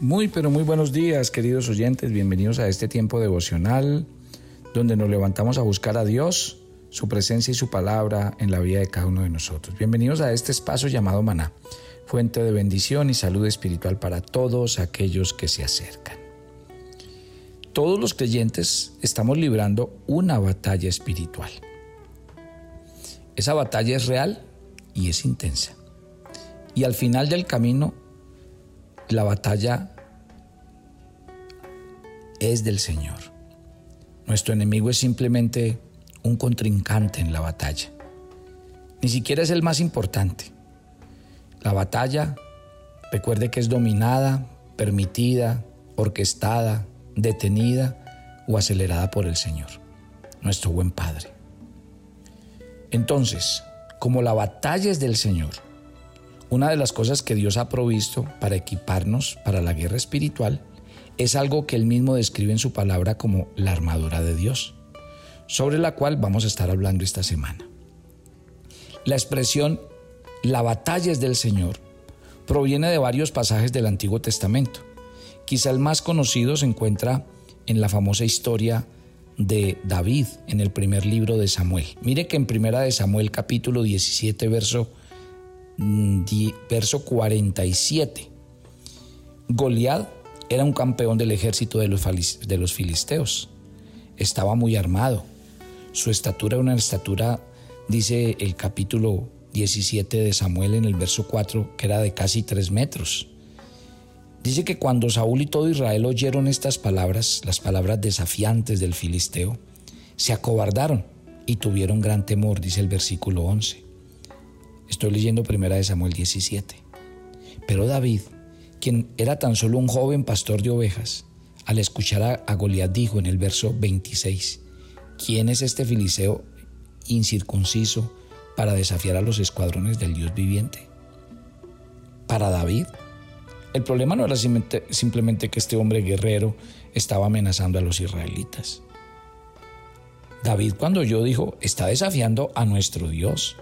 Muy, pero muy buenos días, queridos oyentes. Bienvenidos a este tiempo devocional donde nos levantamos a buscar a Dios, su presencia y su palabra en la vida de cada uno de nosotros. Bienvenidos a este espacio llamado Maná, fuente de bendición y salud espiritual para todos aquellos que se acercan. Todos los creyentes estamos librando una batalla espiritual. Esa batalla es real y es intensa. Y al final del camino la batalla es del Señor. Nuestro enemigo es simplemente un contrincante en la batalla. Ni siquiera es el más importante. La batalla, recuerde que es dominada, permitida, orquestada, detenida o acelerada por el Señor, nuestro buen Padre. Entonces, como la batalla es del Señor, una de las cosas que Dios ha provisto para equiparnos para la guerra espiritual es algo que Él mismo describe en su palabra como la armadura de Dios, sobre la cual vamos a estar hablando esta semana. La expresión la batalla es del Señor proviene de varios pasajes del Antiguo Testamento. Quizá el más conocido se encuentra en la famosa historia de David en el primer libro de Samuel. Mire que en primera de Samuel capítulo 17 verso verso 47. Goliat era un campeón del ejército de los, de los filisteos. Estaba muy armado. Su estatura era una estatura, dice el capítulo 17 de Samuel en el verso 4, que era de casi 3 metros. Dice que cuando Saúl y todo Israel oyeron estas palabras, las palabras desafiantes del filisteo, se acobardaron y tuvieron gran temor, dice el versículo 11. Estoy leyendo primera de Samuel 17. Pero David, quien era tan solo un joven pastor de ovejas, al escuchar a, Goliat dijo en el verso 26, ¿quién es este filiseo incircunciso para desafiar a los escuadrones del Dios viviente? Para David, el problema no era simplemente que este hombre guerrero estaba amenazando a los israelitas. David cuando yo dijo, está desafiando a nuestro Dios.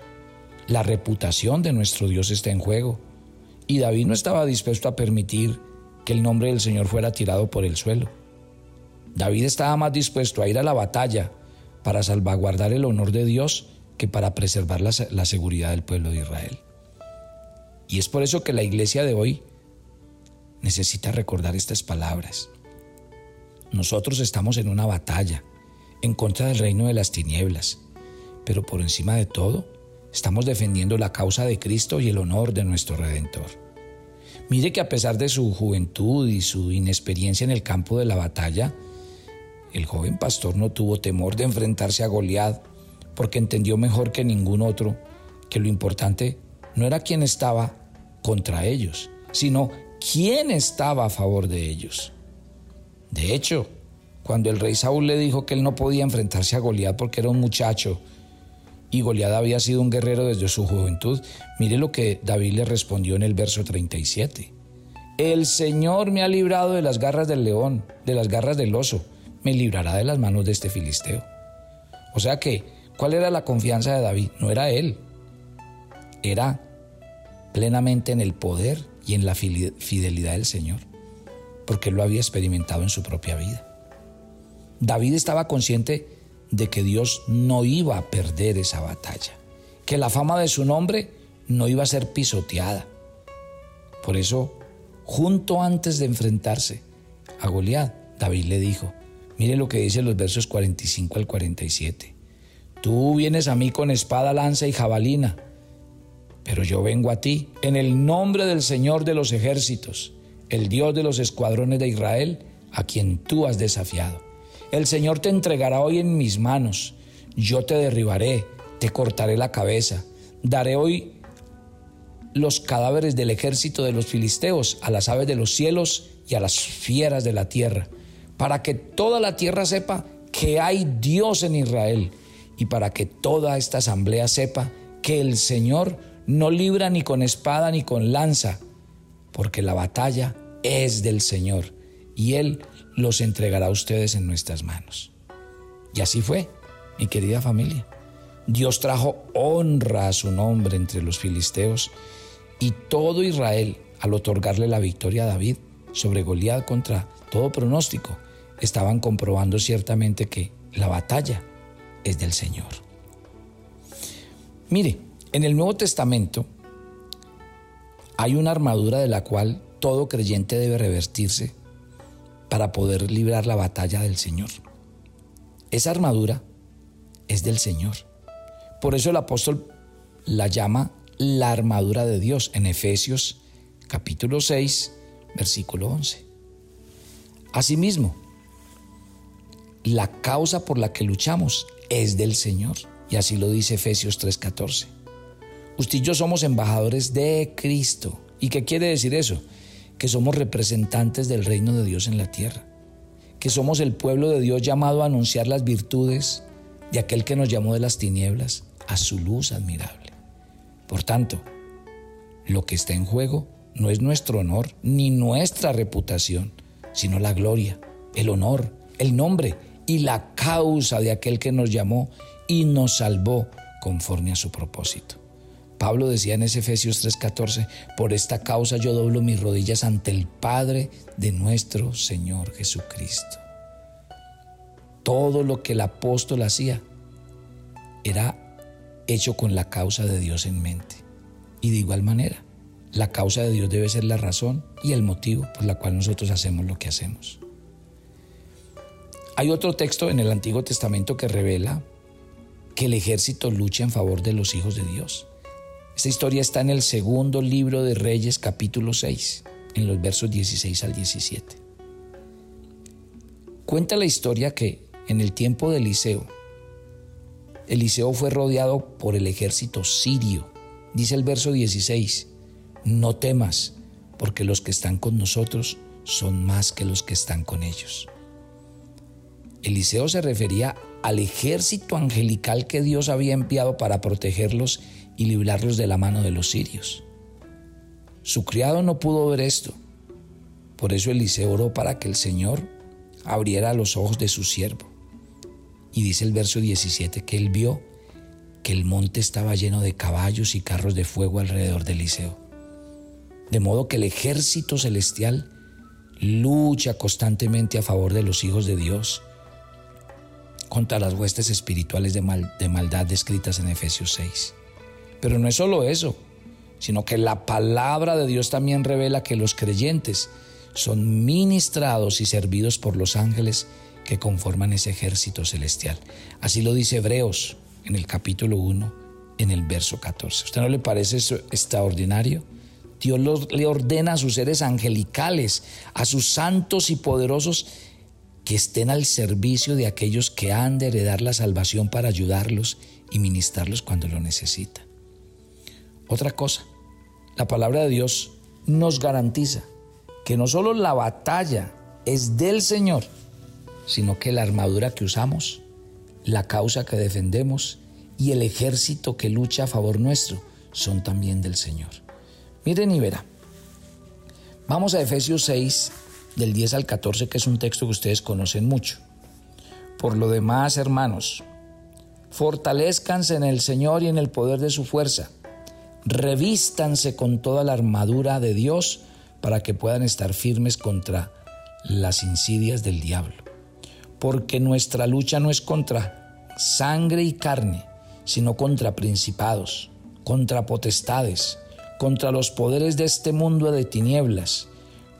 La reputación de nuestro Dios está en juego. Y David no estaba dispuesto a permitir que el nombre del Señor fuera tirado por el suelo. David estaba más dispuesto a ir a la batalla para salvaguardar el honor de Dios que para preservar la, la, seguridad del pueblo de Israel. Y es por eso que la iglesia de hoy necesita recordar estas palabras. Nosotros estamos en una batalla en contra del reino de las tinieblas, pero por encima de todo, Estamos defendiendo la causa de Cristo y el honor de nuestro Redentor. Mire que a pesar de su juventud y su inexperiencia en el campo de la batalla, el joven pastor no tuvo temor de enfrentarse a Goliat porque entendió mejor que ningún otro que lo importante no era quién estaba contra ellos, sino quién estaba a favor de ellos. De hecho, cuando el rey Saúl le dijo que él no podía enfrentarse a Goliat porque era un muchacho y Goliat había sido un guerrero desde su juventud, mire lo que David le respondió en el verso 37. El Señor me ha librado de las garras del león, de las garras del oso, me librará de las manos de este filisteo. O sea que, ¿cuál era la confianza de David? No era él, era plenamente en el poder y en la fidelidad del Señor, porque él lo había experimentado en su propia vida. David estaba consciente de que Dios no iba a perder esa batalla, que la fama de su nombre no iba a ser pisoteada. Por eso, junto antes de enfrentarse a Goliat, David le dijo, mire lo que dice los versos 45 al 47, tú vienes a mí con espada, lanza y jabalina, pero yo vengo a ti en el nombre del Señor de los ejércitos, el Dios de los escuadrones de Israel, a quien tú has desafiado. El Señor te entregará hoy en mis manos. Yo te derribaré, te cortaré la cabeza. Daré hoy los cadáveres del ejército de los filisteos a las aves de los cielos y a las fieras de la tierra, para que toda la tierra sepa que hay Dios en Israel y para que toda esta asamblea sepa que el Señor no libra ni con espada ni con lanza, porque la batalla es del Señor y Él los entregará a ustedes en nuestras manos. Y así fue, mi querida familia. Dios trajo honra a su nombre entre los filisteos y todo Israel, al otorgarle la victoria a David, sobre Goliat contra todo pronóstico, estaban comprobando ciertamente que la batalla es del Señor. Mire, en el Nuevo Testamento hay una armadura de la cual todo creyente debe revertirse para poder librar la batalla del Señor. Esa armadura es del Señor. Por eso el apóstol la llama la armadura de Dios en Efesios capítulo 6, versículo 11. Asimismo, la causa por la que luchamos es del Señor. Y así lo dice Efesios 3:14. Usted y yo somos embajadores de Cristo. ¿Y qué quiere decir eso? Que somos representantes del reino de Dios en la tierra. Que somos el pueblo de Dios llamado a anunciar las virtudes de aquel que nos llamó de las tinieblas a su luz admirable. Por tanto, lo que está en juego no es nuestro honor ni nuestra reputación, sino la gloria, el honor, el nombre y la causa de aquel que nos llamó y nos salvó conforme a su propósito. Pablo decía en ese Efesios 3:14, por esta causa yo doblo mis rodillas ante el Padre de nuestro Señor Jesucristo. Todo lo que el apóstol hacía era hecho con la causa de Dios en mente. Y de igual manera, la causa de Dios debe ser la razón y el motivo por la cual nosotros hacemos lo que hacemos. Hay otro texto en el Antiguo Testamento que revela que el ejército lucha en favor de los hijos de Dios. Esta historia está en el segundo libro de Reyes capítulo 6, en los versos 16 al 17. Cuenta la historia que en el tiempo de Eliseo, Eliseo fue rodeado por el ejército sirio. Dice el verso 16, no temas, porque los que están con nosotros son más que los que están con ellos. Eliseo se refería al ejército angelical que Dios había enviado para protegerlos y librarlos de la mano de los sirios. Su criado no pudo ver esto. Por eso Eliseo oró para que el Señor abriera los ojos de su siervo. Y dice el verso 17 que él vio que el monte estaba lleno de caballos y carros de fuego alrededor de Eliseo. De modo que el ejército celestial lucha constantemente a favor de los hijos de Dios contra las huestes espirituales de, maldad descritas en Efesios 6. Pero no es solo eso, sino que la palabra de Dios también revela que los creyentes son ministrados y servidos por los ángeles que conforman ese ejército celestial. Así lo dice Hebreos en el capítulo 1, en el verso 14. ¿Usted no le parece eso extraordinario? Dios le ordena a sus seres angelicales, a sus santos y poderosos, que estén al servicio de aquellos que han de heredar la salvación para ayudarlos y ministrarlos cuando lo necesitan. Otra cosa, la palabra de Dios nos garantiza que no solo la batalla es del Señor, sino que la armadura que usamos, la causa que defendemos y el ejército que lucha a favor nuestro son también del Señor. Miren y verá. Vamos a Efesios 6, del 10 al 14, que es un texto que ustedes conocen mucho. Por lo demás, hermanos, fortalezcanse en el Señor y en el poder de su fuerza revístanse con toda la armadura de Dios para que puedan estar firmes contra las insidias del diablo. Porque nuestra lucha no es contra sangre y carne, sino contra principados, contra potestades, contra los poderes de este mundo de tinieblas,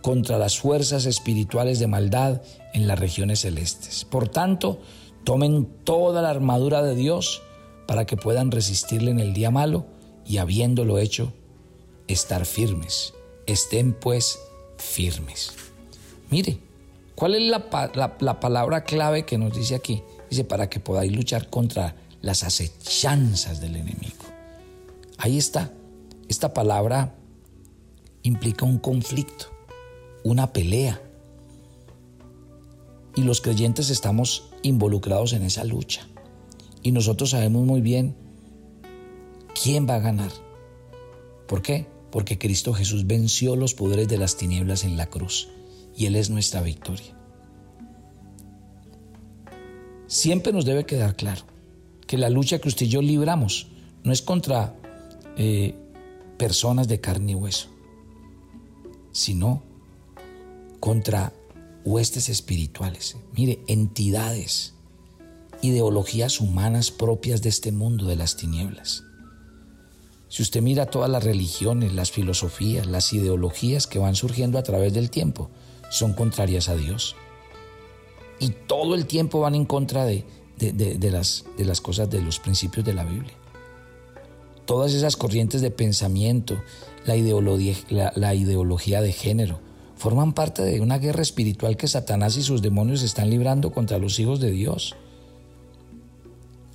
contra las fuerzas espirituales de maldad en las regiones celestes. Por tanto, tomen toda la armadura de Dios para que puedan resistirle en el día malo y habiéndolo hecho, estar firmes. Estén pues firmes. Mire, ¿cuál es la, palabra clave que nos dice aquí? Dice, para que podáis luchar contra las acechanzas del enemigo. Ahí está. Esta palabra implica un conflicto, una pelea. Y los creyentes estamos involucrados en esa lucha. Y nosotros sabemos muy bien ¿quién va a ganar? ¿Por qué? Porque Cristo Jesús venció los poderes de las tinieblas en la cruz y Él es nuestra victoria. Siempre nos debe quedar claro que la lucha que usted y yo libramos no es contra eh, personas de carne y hueso, sino contra huestes espirituales. Mire, entidades, ideologías humanas propias de este mundo de las tinieblas. Si usted mira todas las religiones, las filosofías, las ideologías que van surgiendo a través del tiempo, son contrarias a Dios. Y todo el tiempo van en contra de, las, de las cosas, de los principios de la Biblia. Todas esas corrientes de pensamiento, la ideología, la ideología de género, forman parte de una guerra espiritual que Satanás y sus demonios están librando contra los hijos de Dios.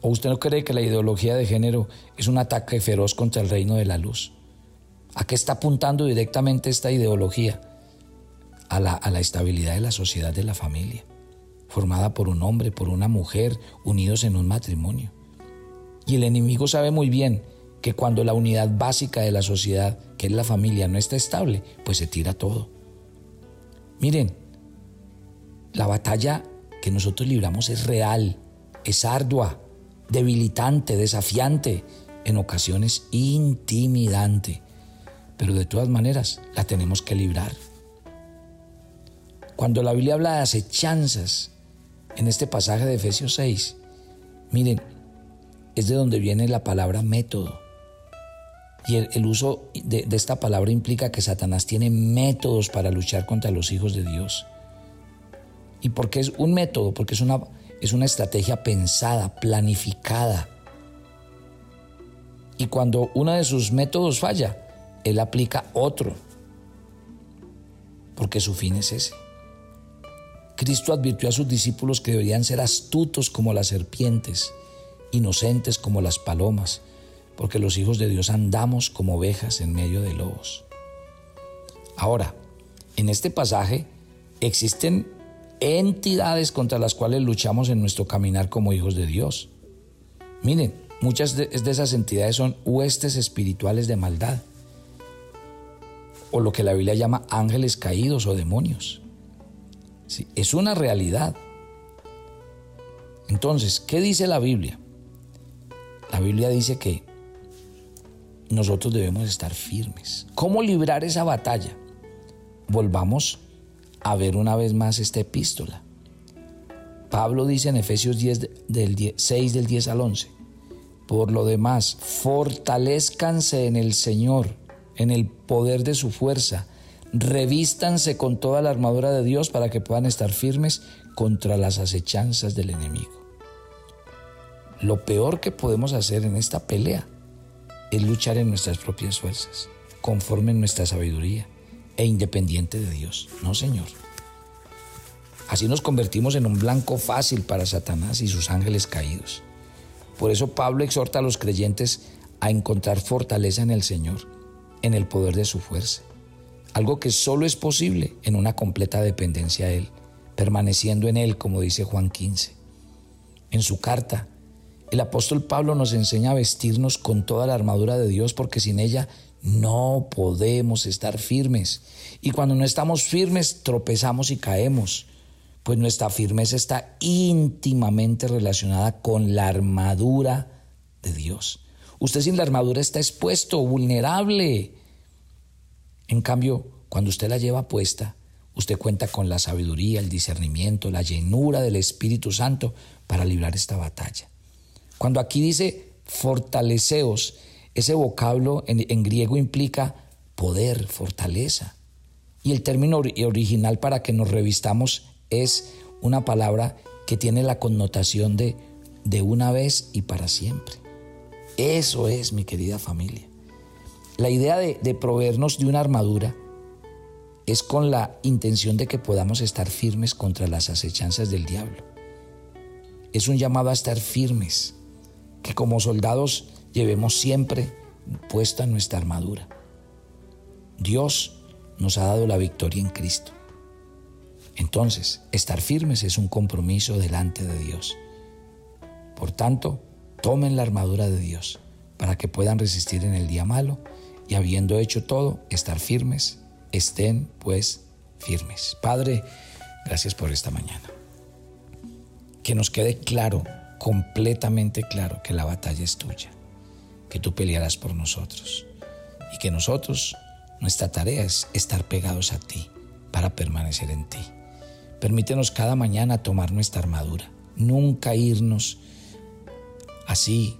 ¿O usted no cree que la ideología de género es un ataque feroz contra el reino de la luz? ¿A qué está apuntando directamente esta ideología? A la, a la estabilidad de la sociedad de la familia, formada por un hombre, por una mujer, unidos en un matrimonio. Y el enemigo sabe muy bien que cuando la unidad básica de la sociedad, que es la familia, no está estable, pues se tira todo. Miren, la batalla que nosotros libramos es real, es ardua, debilitante, desafiante, en ocasiones intimidante, pero de todas maneras la tenemos que librar. Cuando la Biblia habla de acechanzas en este pasaje de Efesios 6, miren, es de donde viene la palabra método. Y el, uso de, de, esta palabra implica que Satanás tiene métodos para luchar contra los hijos de Dios. ¿Y por qué es un método? Porque es una, es una estrategia pensada, planificada. Y cuando uno de sus métodos falla, él aplica otro, porque su fin es ese. Cristo advirtió a sus discípulos que deberían ser astutos como las serpientes, inocentes como las palomas, porque los hijos de Dios andamos como ovejas en medio de lobos. Ahora, en este pasaje existen entidades contra las cuales luchamos en nuestro caminar como hijos de Dios. Miren, muchas de, esas entidades son huestes espirituales de maldad, o lo que la Biblia llama ángeles caídos o demonios. es una realidad. Entonces, ¿qué dice la Biblia? La Biblia dice que nosotros debemos estar firmes. ¿Cómo librar esa batalla? Volvamos a ver una vez más esta epístola. Pablo dice en Efesios 10 del 6 del 10 al 11, por lo demás, fortalezcanse en el Señor, en el poder de su fuerza, revístanse con toda la armadura de Dios para que puedan estar firmes contra las acechanzas del enemigo. Lo peor que podemos hacer en esta pelea es luchar en nuestras propias fuerzas, conforme en nuestra sabiduría e independiente de Dios. No, Señor. Así nos convertimos en un blanco fácil para Satanás y sus ángeles caídos. Por eso Pablo exhorta a los creyentes a encontrar fortaleza en el Señor, en el poder de su fuerza. Algo que solo es posible en una completa dependencia a Él, permaneciendo en Él, como dice Juan 15. En su carta, el apóstol Pablo nos enseña a vestirnos con toda la armadura de Dios porque sin ella no podemos estar firmes. Y cuando no estamos firmes, tropezamos y caemos. Pues nuestra firmeza está íntimamente relacionada con la armadura de Dios. Usted sin la armadura está expuesto, vulnerable. En cambio, cuando usted la lleva puesta, usted cuenta con la sabiduría, el discernimiento, la llenura del Espíritu Santo para librar esta batalla. Cuando aquí dice fortaleceos, ese vocablo en, griego implica poder, fortaleza. Y el término original para que nos revistamos es una palabra que tiene la connotación de de una vez y para siempre. Eso es, mi querida familia. La idea de, de proveernos de una armadura es con la intención de que podamos estar firmes contra las acechanzas del diablo. Es un llamado a estar firmes, que como soldados llevemos siempre puesta nuestra armadura. Dios nos ha dado la victoria en Cristo. Entonces, estar firmes es un compromiso delante de Dios. Por tanto, tomen la armadura de Dios para que puedan resistir en el día malo y habiendo hecho todo, estar firmes, estén pues firmes. Padre, gracias por esta mañana. Que nos quede claro, completamente claro, que la batalla es tuya que tú pelearás por nosotros y que nosotros, nuestra tarea es estar pegados a ti para permanecer en ti. Permítenos cada mañana tomar nuestra armadura, nunca irnos así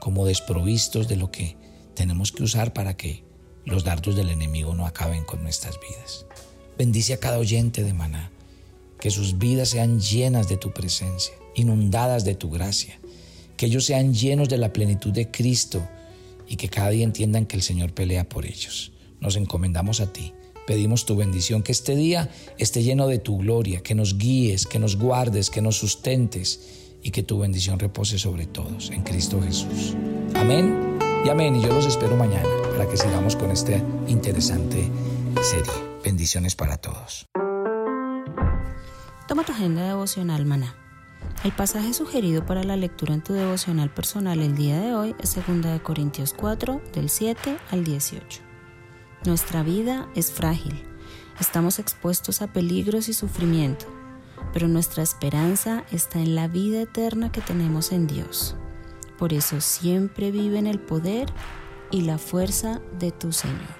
como desprovistos de lo que tenemos que usar para que los dardos del enemigo no acaben con nuestras vidas. Bendice a cada oyente de maná, que sus vidas sean llenas de tu presencia, inundadas de tu gracia, que ellos sean llenos de la plenitud de Cristo y que cada día entiendan que el Señor pelea por ellos. Nos encomendamos a ti. Pedimos tu bendición, que este día esté lleno de tu gloria, que nos guíes, que nos guardes, que nos sustentes y que tu bendición repose sobre todos en Cristo Jesús. Amén y amén. Y yo los espero mañana para que sigamos con esta interesante serie. Bendiciones para todos. Toma tu agenda devocional, maná. El pasaje sugerido para la lectura en tu devocional personal el día de hoy es 2 Corintios 4, del 7 al 18. Nuestra vida es frágil. Estamos expuestos a peligros y sufrimiento pero nuestra esperanza está en la vida eterna que tenemos en Dios. Por eso siempre vive en el poder y la fuerza de tu Señor.